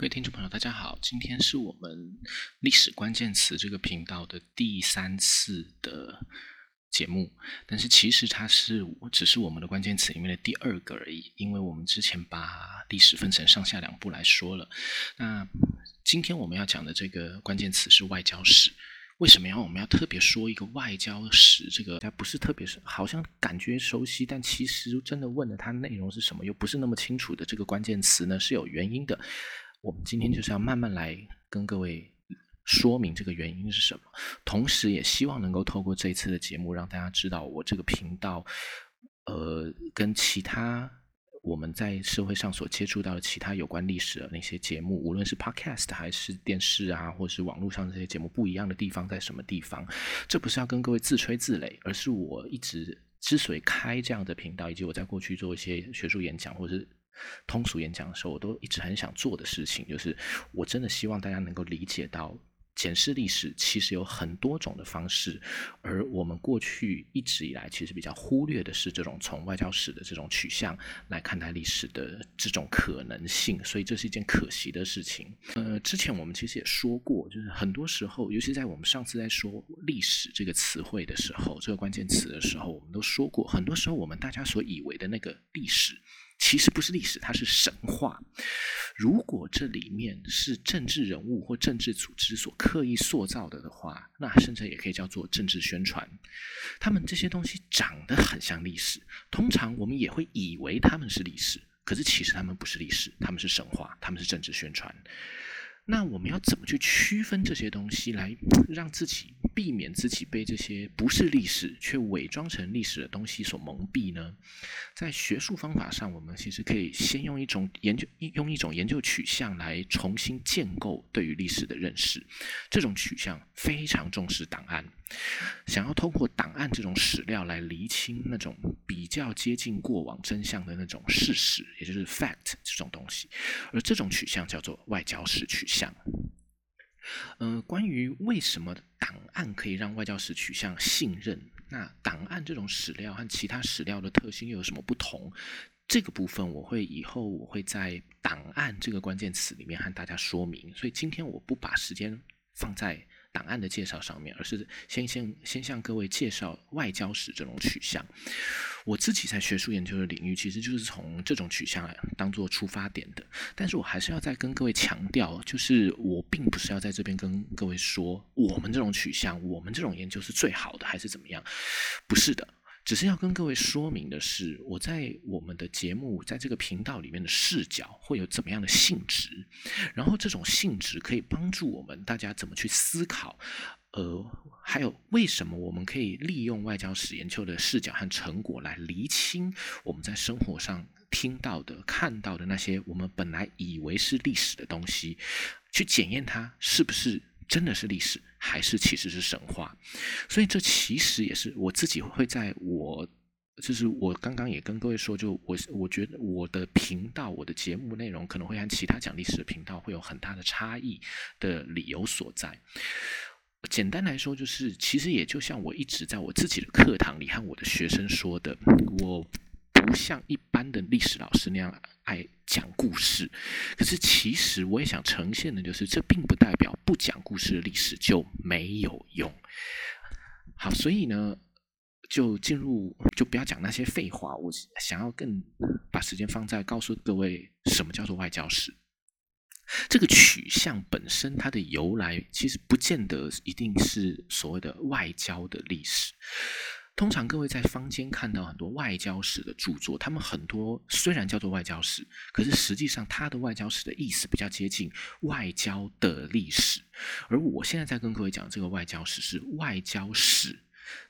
各位听众朋友，大家好，今天是我们历史关键词这个频道的第三次的节目，但是其实它是只是我们的关键词里面的第二个而已，因为我们之前把历史分成上下两部来说了。那今天我们要讲的这个关键词是外交史。为什么要我们要特别说一个外交史？这个它不是特别是好像感觉熟悉，但其实真的问了它内容是什么，又不是那么清楚的这个关键词呢？是有原因的。我们今天就是要慢慢来跟各位说明这个原因是什么，同时也希望能够透过这一次的节目，让大家知道我这个频道，呃，跟其他我们在社会上所接触到的其他有关历史的那些节目，无论是 Podcast 还是电视啊，或是网络上这些节目不一样的地方在什么地方？这不是要跟各位自吹自擂，而是我一直之所以开这样的频道，以及我在过去做一些学术演讲，或者是。通俗演讲的时候，我都一直很想做的事情，就是我真的希望大家能够理解到，检视历史其实有很多种的方式，而我们过去一直以来其实比较忽略的是这种从外交史的这种取向来看待历史的这种可能性，所以这是一件可惜的事情。呃，之前我们其实也说过，就是很多时候，尤其在我们上次在说历史这个词汇的时候，这个关键词的时候，我们都说过，很多时候我们大家所以为的那个历史。其实不是历史，它是神话。如果这里面是政治人物或政治组织所刻意塑造的的话，那甚至也可以叫做政治宣传。他们这些东西长得很像历史，通常我们也会以为他们是历史，可是其实他们不是历史，他们是神话，他们是政治宣传。那我们要怎么去区分这些东西，来让自己避免自己被这些不是历史却伪装成历史的东西所蒙蔽呢？在学术方法上，我们其实可以先用一种研究，用一种研究取向来重新建构对于历史的认识。这种取向非常重视档案。想要通过档案这种史料来厘清那种比较接近过往真相的那种事实，也就是 fact 这种东西，而这种取向叫做外交史取向。呃，关于为什么档案可以让外交史取向信任，那档案这种史料和其他史料的特性又有什么不同？这个部分我会以后我会在档案这个关键词里面和大家说明，所以今天我不把时间放在。档案的介绍上面，而是先先先向各位介绍外交史这种取向。我自己在学术研究的领域，其实就是从这种取向当做出发点的。但是我还是要再跟各位强调，就是我并不是要在这边跟各位说，我们这种取向，我们这种研究是最好的，还是怎么样？不是的。只是要跟各位说明的是，我在我们的节目在这个频道里面的视角会有怎么样的性质，然后这种性质可以帮助我们大家怎么去思考，呃，还有为什么我们可以利用外交史研究的视角和成果来厘清我们在生活上听到的、看到的那些我们本来以为是历史的东西，去检验它是不是。真的是历史，还是其实是神话？所以这其实也是我自己会在我，就是我刚刚也跟各位说，就我我觉得我的频道、我的节目内容可能会和其他讲历史的频道会有很大的差异的理由所在。简单来说，就是其实也就像我一直在我自己的课堂里和我的学生说的，我。不像一般的历史老师那样爱讲故事，可是其实我也想呈现的就是，这并不代表不讲故事的历史就没有用。好，所以呢，就进入，就不要讲那些废话。我想要更把时间放在告诉各位，什么叫做外交史。这个取向本身它的由来，其实不见得一定是所谓的外交的历史。通常各位在坊间看到很多外交史的著作，他们很多虽然叫做外交史，可是实际上它的外交史的意思比较接近外交的历史。而我现在在跟各位讲这个外交史是外交史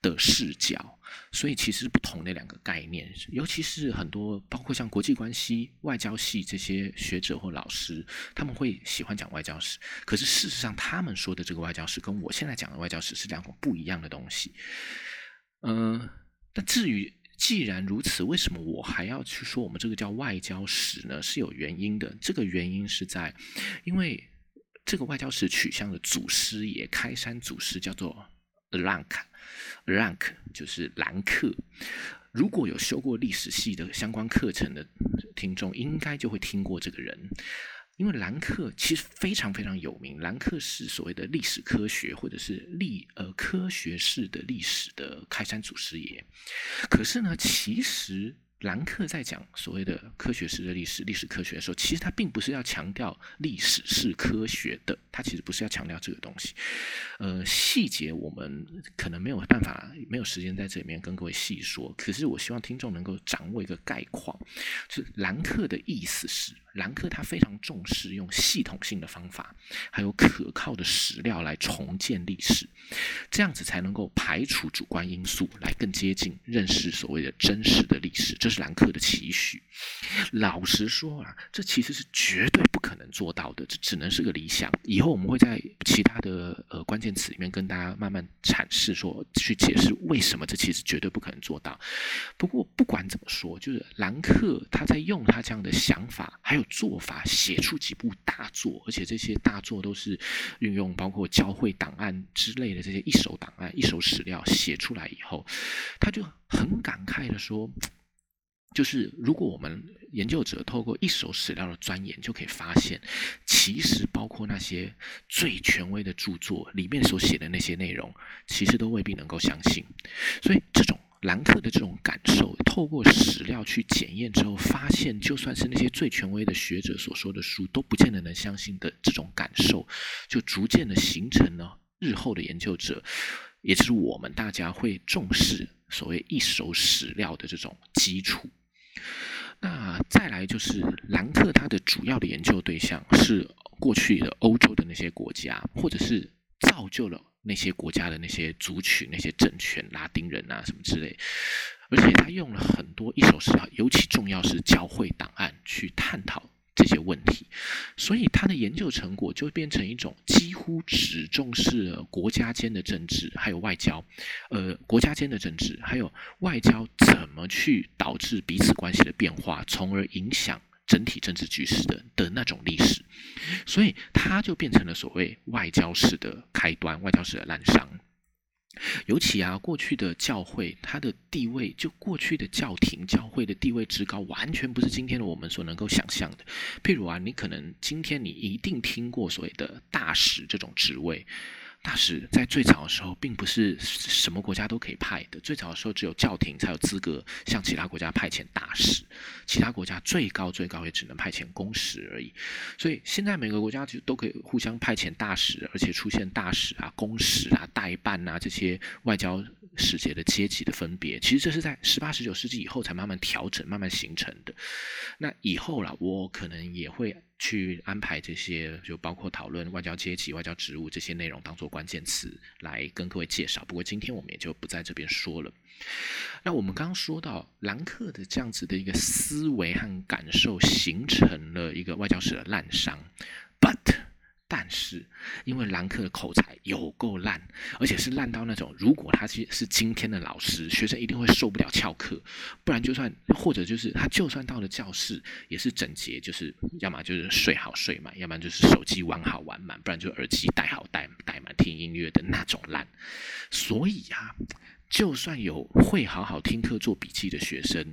的视角，所以其实不同的两个概念。尤其是很多包括像国际关系、外交系这些学者或老师，他们会喜欢讲外交史，可是事实上他们说的这个外交史跟我现在讲的外交史是两种不一样的东西。嗯，那至于既然如此，为什么我还要去说我们这个叫外交史呢？是有原因的。这个原因是在，因为这个外交史取向的祖师爷开山祖师叫做 Rank，Rank 就是兰克。如果有修过历史系的相关课程的听众，应该就会听过这个人。因为兰克其实非常非常有名，兰克是所谓的历史科学或者是历呃科学式的历史的开山祖师爷。可是呢，其实。兰克在讲所谓的科学式的历史、历史科学的时候，其实他并不是要强调历史是科学的，他其实不是要强调这个东西。呃，细节我们可能没有办法、没有时间在这里面跟各位细说。可是我希望听众能够掌握一个概况，就是兰克的意思是，兰克他非常重视用系统性的方法，还有可靠的史料来重建历史，这样子才能够排除主观因素，来更接近认识所谓的真实的历史。这是兰克的期许。老实说啊，这其实是绝对不可能做到的，这只能是个理想。以后我们会在其他的呃关键词里面跟大家慢慢阐释，说去解释为什么这其实绝对不可能做到。不过不管怎么说，就是兰克他在用他这样的想法还有做法，写出几部大作，而且这些大作都是运用包括教会档案之类的这些一手档案、一手史料写出来以后，他就很感慨的说。就是如果我们研究者透过一手史料的钻研，就可以发现，其实包括那些最权威的著作里面所写的那些内容，其实都未必能够相信。所以，这种兰克的这种感受，透过史料去检验之后，发现就算是那些最权威的学者所说的书，都不见得能相信的这种感受，就逐渐的形成了日后的研究者，也就是我们大家会重视所谓一手史料的这种基础。那再来就是兰克，他的主要的研究对象是过去的欧洲的那些国家，或者是造就了那些国家的那些族群、那些政权，拉丁人啊什么之类。而且他用了很多一手史料，尤其重要是教会档案去探讨。这些问题，所以他的研究成果就变成一种几乎只重视了国家间的政治，还有外交，呃，国家间的政治，还有外交怎么去导致彼此关系的变化，从而影响整体政治局势的的那种历史，所以他就变成了所谓外交史的开端，外交史的滥觞。尤其啊，过去的教会，它的地位，就过去的教廷、教会的地位之高，完全不是今天的我们所能够想象的。譬如啊，你可能今天你一定听过所谓的大使这种职位。大使在最早的时候，并不是什么国家都可以派的。最早的时候，只有教廷才有资格向其他国家派遣大使，其他国家最高最高也只能派遣公使而已。所以现在每个国家就都可以互相派遣大使，而且出现大使啊、公使啊、代办啊这些外交使节的阶级的分别。其实这是在十八、十九世纪以后才慢慢调整、慢慢形成的。那以后了，我可能也会。去安排这些，就包括讨论外交阶级、外交职务这些内容，当做关键词来跟各位介绍。不过今天我们也就不在这边说了。那我们刚刚说到兰克的这样子的一个思维和感受，形成了一个外交史的滥觞。But 但是，因为兰克的口才有够烂，而且是烂到那种，如果他是是今天的老师，学生一定会受不了翘课。不然，就算或者就是他就算到了教室，也是整洁，就是要么就是睡好睡满，要不然就是手机玩好玩满，不然就耳机戴好戴戴满听音乐的那种烂。所以啊，就算有会好好听课做笔记的学生。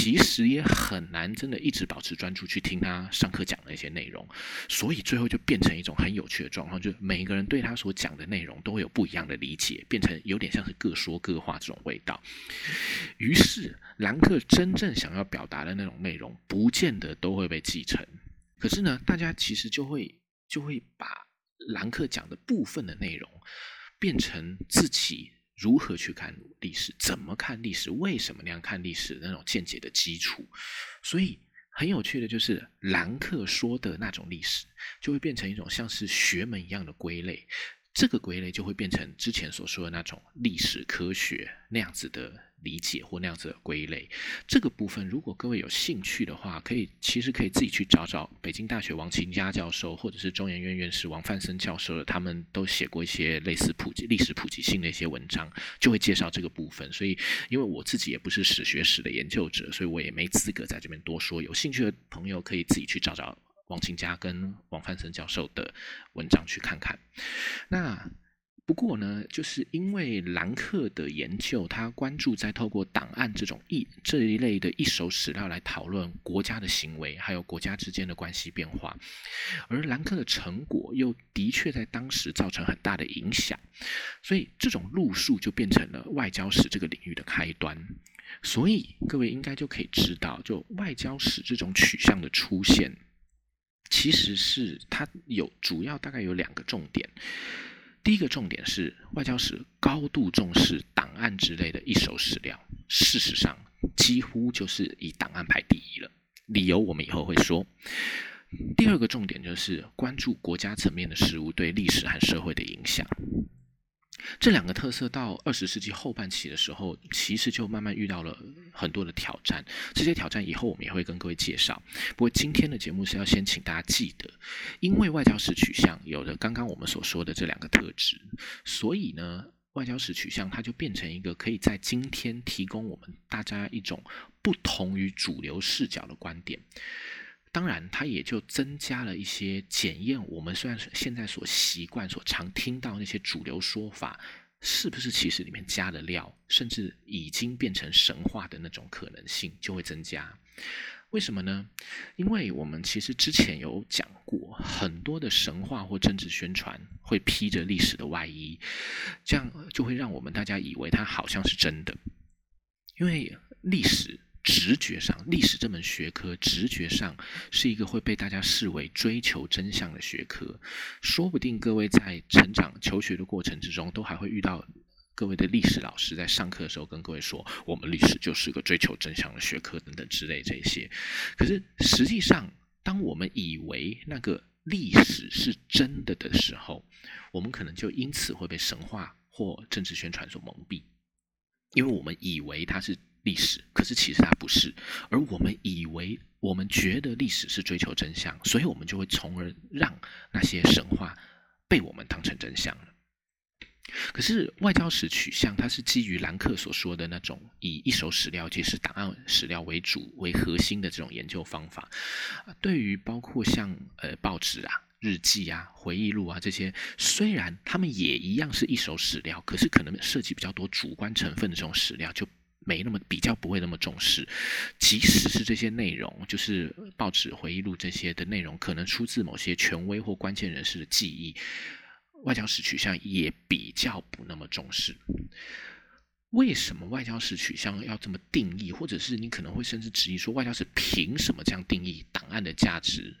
其实也很难真的一直保持专注去听他上课讲的一些内容，所以最后就变成一种很有趣的状况，就是每一个人对他所讲的内容都会有不一样的理解，变成有点像是各说各话这种味道。于是兰克真正想要表达的那种内容，不见得都会被继承。可是呢，大家其实就会就会把兰克讲的部分的内容变成自己。如何去看历史？怎么看历史？为什么那样看历史？那种见解的基础，所以很有趣的就是兰克说的那种历史，就会变成一种像是学门一样的归类。这个归类就会变成之前所说的那种历史科学那样子的。理解或那样子的归类，这个部分如果各位有兴趣的话，可以其实可以自己去找找北京大学王勤佳教授，或者是中研院院士王范森教授，他们都写过一些类似普及历史普及性的一些文章，就会介绍这个部分。所以，因为我自己也不是史学史的研究者，所以我也没资格在这边多说。有兴趣的朋友可以自己去找找王勤佳跟王范森教授的文章去看看。那。不过呢，就是因为兰克的研究，他关注在透过档案这种一这一类的一手史料来讨论国家的行为，还有国家之间的关系变化，而兰克的成果又的确在当时造成很大的影响，所以这种路数就变成了外交史这个领域的开端。所以各位应该就可以知道，就外交史这种取向的出现，其实是它有主要大概有两个重点。第一个重点是，外交史高度重视档案之类的一手史料，事实上几乎就是以档案排第一了。理由我们以后会说。第二个重点就是关注国家层面的事物对历史和社会的影响。这两个特色到二十世纪后半期的时候，其实就慢慢遇到了很多的挑战。这些挑战以后我们也会跟各位介绍。不过今天的节目是要先请大家记得，因为外交史取向有了刚刚我们所说的这两个特质，所以呢，外交史取向它就变成一个可以在今天提供我们大家一种不同于主流视角的观点。当然，它也就增加了一些检验我们虽然现在所习惯、所常听到那些主流说法，是不是其实里面加了料，甚至已经变成神话的那种可能性就会增加。为什么呢？因为我们其实之前有讲过，很多的神话或政治宣传会披着历史的外衣，这样就会让我们大家以为它好像是真的，因为历史。直觉上，历史这门学科，直觉上是一个会被大家视为追求真相的学科。说不定各位在成长求学的过程之中，都还会遇到各位的历史老师在上课的时候跟各位说，我们历史就是个追求真相的学科等等之类这些。可是实际上，当我们以为那个历史是真的的时候，我们可能就因此会被神话或政治宣传所蒙蔽，因为我们以为它是。历史，可是其实它不是，而我们以为，我们觉得历史是追求真相，所以我们就会从而让那些神话被我们当成真相了。可是外交史取向，它是基于兰克所说的那种以一手史料，即是档案史料为主为核心的这种研究方法。对于包括像呃报纸啊、日记啊、回忆录啊这些，虽然他们也一样是一手史料，可是可能涉及比较多主观成分的这种史料就。没那么比较不会那么重视，即使是这些内容，就是报纸回忆录这些的内容，可能出自某些权威或关键人士的记忆，外交史取向也比较不那么重视。为什么外交史取向要这么定义？或者是你可能会甚至质疑说，外交史凭什么这样定义？档案的价值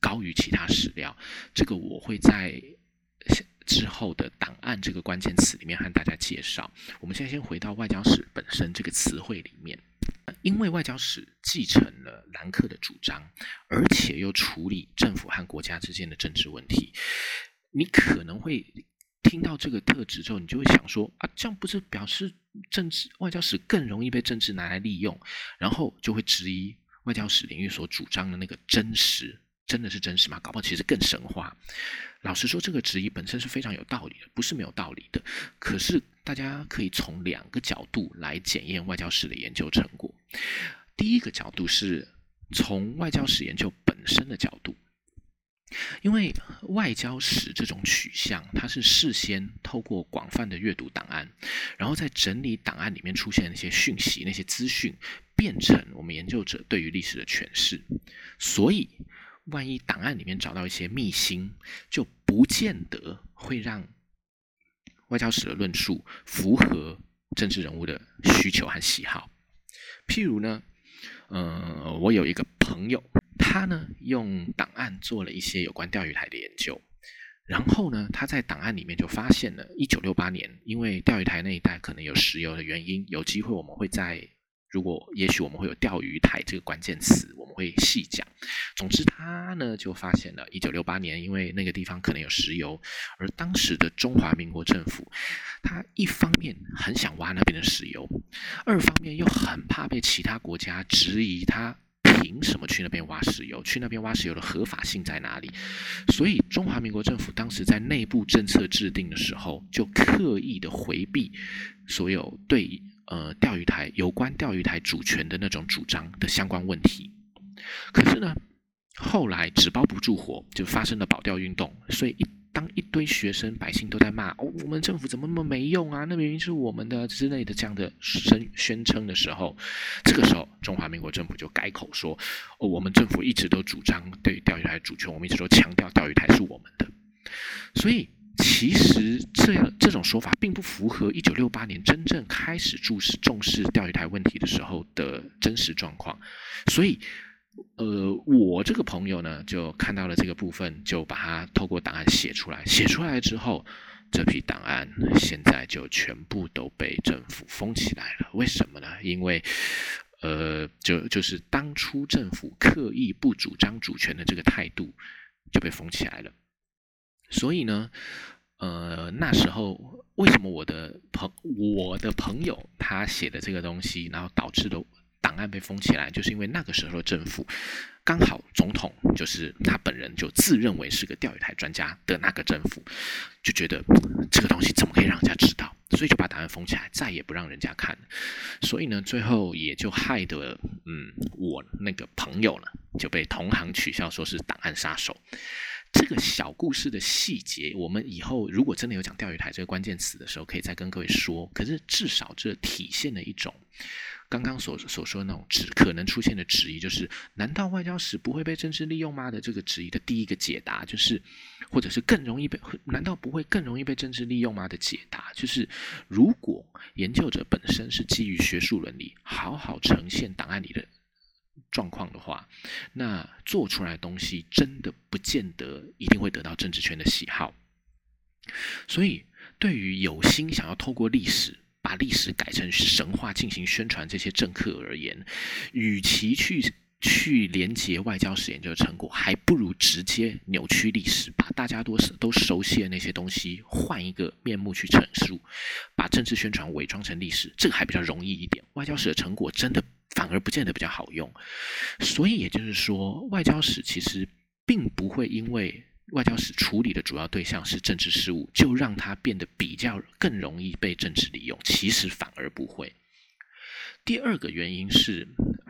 高于其他史料？这个我会在。之后的档案这个关键词里面和大家介绍。我们现在先回到外交史本身这个词汇里面，因为外交史继承了兰克的主张，而且又处理政府和国家之间的政治问题。你可能会听到这个特质之后，你就会想说啊，这样不是表示政治外交史更容易被政治拿来利用？然后就会质疑外交史领域所主张的那个真实。真的是真实吗？搞不好其实更神话。老实说，这个质疑本身是非常有道理的，不是没有道理的。可是大家可以从两个角度来检验外交史的研究成果。第一个角度是从外交史研究本身的角度，因为外交史这种取向，它是事先透过广泛的阅读档案，然后再整理档案里面出现的那些讯息、那些资讯，变成我们研究者对于历史的诠释。所以。万一档案里面找到一些秘辛，就不见得会让外交史的论述符合政治人物的需求和喜好。譬如呢，呃，我有一个朋友，他呢用档案做了一些有关钓鱼台的研究，然后呢，他在档案里面就发现了，一九六八年，因为钓鱼台那一带可能有石油的原因，有机会我们会在。如果也许我们会有钓鱼台这个关键词，们会细讲。总之，他呢就发现了，一九六八年，因为那个地方可能有石油，而当时的中华民国政府，他一方面很想挖那边的石油，二方面又很怕被其他国家质疑他凭什么去那边挖石油，去那边挖石油的合法性在哪里？所以，中华民国政府当时在内部政策制定的时候，就刻意的回避所有对。呃，钓鱼台有关钓鱼台主权的那种主张的相关问题，可是呢，后来纸包不住火，就发生了保钓运动，所以一当一堆学生百姓都在骂哦，我们政府怎么那么没用啊？那明明是我们的之类的这样的声宣称的时候，这个时候中华民国政府就改口说哦，我们政府一直都主张对钓鱼台主权，我们一直都强调钓鱼台是我们的。所以其实这样这种说法并不符合一九六八年真正开始注视重视钓鱼台问题的时候的真实状况。所以。呃，我这个朋友呢，就看到了这个部分，就把它透过档案写出来。写出来之后，这批档案现在就全部都被政府封起来了。为什么呢？因为，呃，就就是当初政府刻意不主张主权的这个态度就被封起来了。所以呢，呃，那时候为什么我的朋我的朋友他写的这个东西，然后导致的。档案被封起来，就是因为那个时候的政府刚好总统就是他本人就自认为是个钓鱼台专家的那个政府，就觉得这个东西怎么可以让人家知道，所以就把档案封起来，再也不让人家看。所以呢，最后也就害得嗯，我那个朋友呢就被同行取笑说是档案杀手。这个小故事的细节，我们以后如果真的有讲钓鱼台这个关键词的时候，可以再跟各位说。可是至少这体现了一种。刚刚所所说的那种质可能出现的质疑，就是难道外交史不会被政治利用吗？的这个质疑的第一个解答，就是或者是更容易被难道不会更容易被政治利用吗？的解答，就是如果研究者本身是基于学术伦理，好好呈现档案里的状况的话，那做出来的东西真的不见得一定会得到政治圈的喜好。所以，对于有心想要透过历史，把历史改成神话进行宣传，这些政客而言，与其去去连接外交史研究的成果，还不如直接扭曲历史，把大家都都熟悉的那些东西换一个面目去陈述，把政治宣传伪装成历史，这个还比较容易一点。外交史的成果真的反而不见得比较好用，所以也就是说，外交史其实并不会因为。外交史处理的主要对象是政治事务，就让它变得比较更容易被政治利用。其实反而不会。第二个原因是，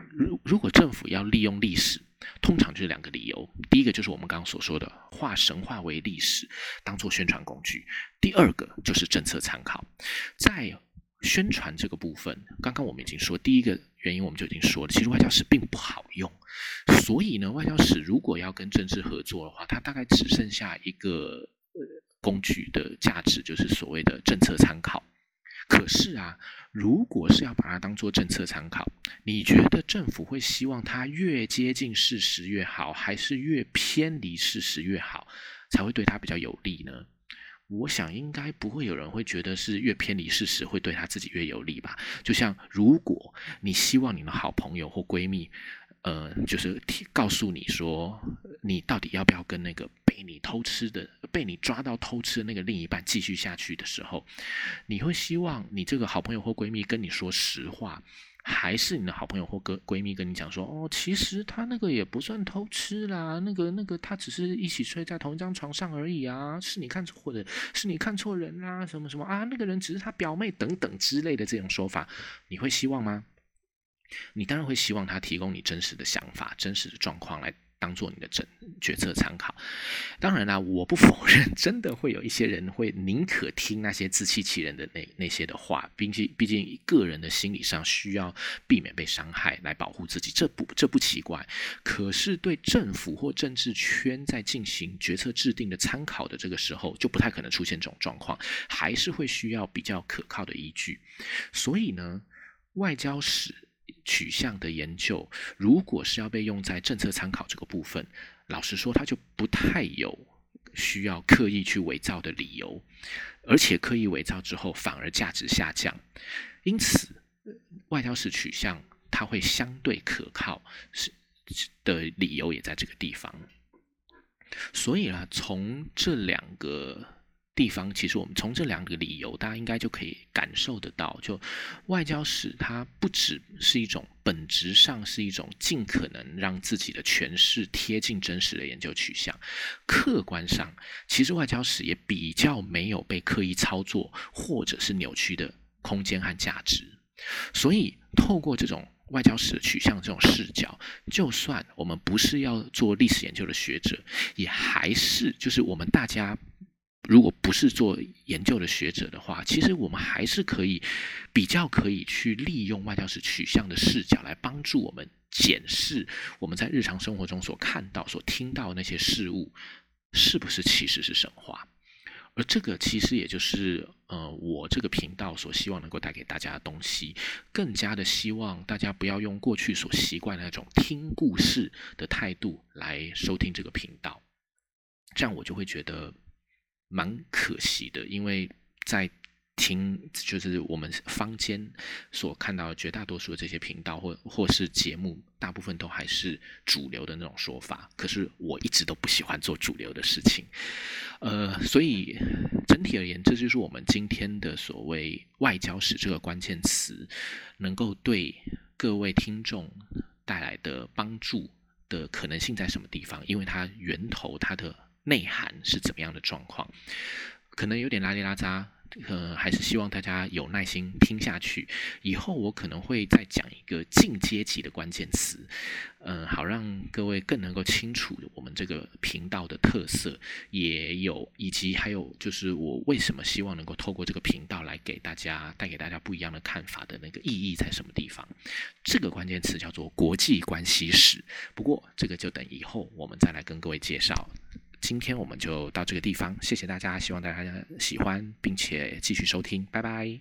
如如果政府要利用历史，通常就是两个理由：第一个就是我们刚刚所说的化神话为历史，当做宣传工具；第二个就是政策参考。在宣传这个部分，刚刚我们已经说，第一个原因我们就已经说了，其实外交史并不好用，所以呢，外交史如果要跟政治合作的话，它大概只剩下一个呃工具的价值，就是所谓的政策参考。可是啊，如果是要把它当做政策参考，你觉得政府会希望它越接近事实越好，还是越偏离事实越好，才会对它比较有利呢？我想应该不会有人会觉得是越偏离事实会对他自己越有利吧？就像如果你希望你的好朋友或闺蜜，呃，就是告诉你说，你到底要不要跟那个被你偷吃的、被你抓到偷吃的那个另一半继续下去的时候，你会希望你这个好朋友或闺蜜跟你说实话。还是你的好朋友或哥闺蜜跟你讲说，哦，其实他那个也不算偷吃啦，那个那个他只是一起睡在同一张床上而已啊，是你看错或者是你看错人啦，什么什么啊，那个人只是他表妹等等之类的这种说法，你会希望吗？你当然会希望他提供你真实的想法、真实的状况来。当做你的决决策参考，当然啦，我不否认，真的会有一些人会宁可听那些自欺欺人的那那些的话，毕竟毕竟个人的心理上需要避免被伤害来保护自己，这不这不奇怪。可是对政府或政治圈在进行决策制定的参考的这个时候，就不太可能出现这种状况，还是会需要比较可靠的依据。所以呢，外交史。取向的研究，如果是要被用在政策参考这个部分，老实说，它就不太有需要刻意去伪造的理由，而且刻意伪造之后反而价值下降，因此外交史取向它会相对可靠是的理由也在这个地方。所以啊，从这两个。地方其实我们从这两个理由，大家应该就可以感受得到，就外交史它不只是一种本质上是一种尽可能让自己的诠释贴近真实的研究取向，客观上其实外交史也比较没有被刻意操作或者是扭曲的空间和价值。所以透过这种外交史的取向这种视角，就算我们不是要做历史研究的学者，也还是就是我们大家。如果不是做研究的学者的话，其实我们还是可以比较可以去利用外交史取向的视角来帮助我们检视我们在日常生活中所看到、所听到那些事物是不是其实是神话。而这个其实也就是呃，我这个频道所希望能够带给大家的东西，更加的希望大家不要用过去所习惯的那种听故事的态度来收听这个频道，这样我就会觉得蛮可惜的，因为在。听就是我们坊间所看到的绝大多数的这些频道或或是节目，大部分都还是主流的那种说法。可是我一直都不喜欢做主流的事情，呃，所以整体而言，这就是我们今天的所谓外交史这个关键词，能够对各位听众带来的帮助的可能性在什么地方？因为它源头它的内涵是怎么样的状况，可能有点拉里拉扎。呃，还是希望大家有耐心听下去。以后我可能会再讲一个进阶级的关键词，嗯，好让各位更能够清楚我们这个频道的特色，也有以及还有就是我为什么希望能够透过这个频道来给大家带给大家不一样的看法的那个意义在什么地方？这个关键词叫做国际关系史。不过这个就等以后我们再来跟各位介绍。今天我们就到这个地方谢谢大家希望大家喜欢并且继续收听拜拜。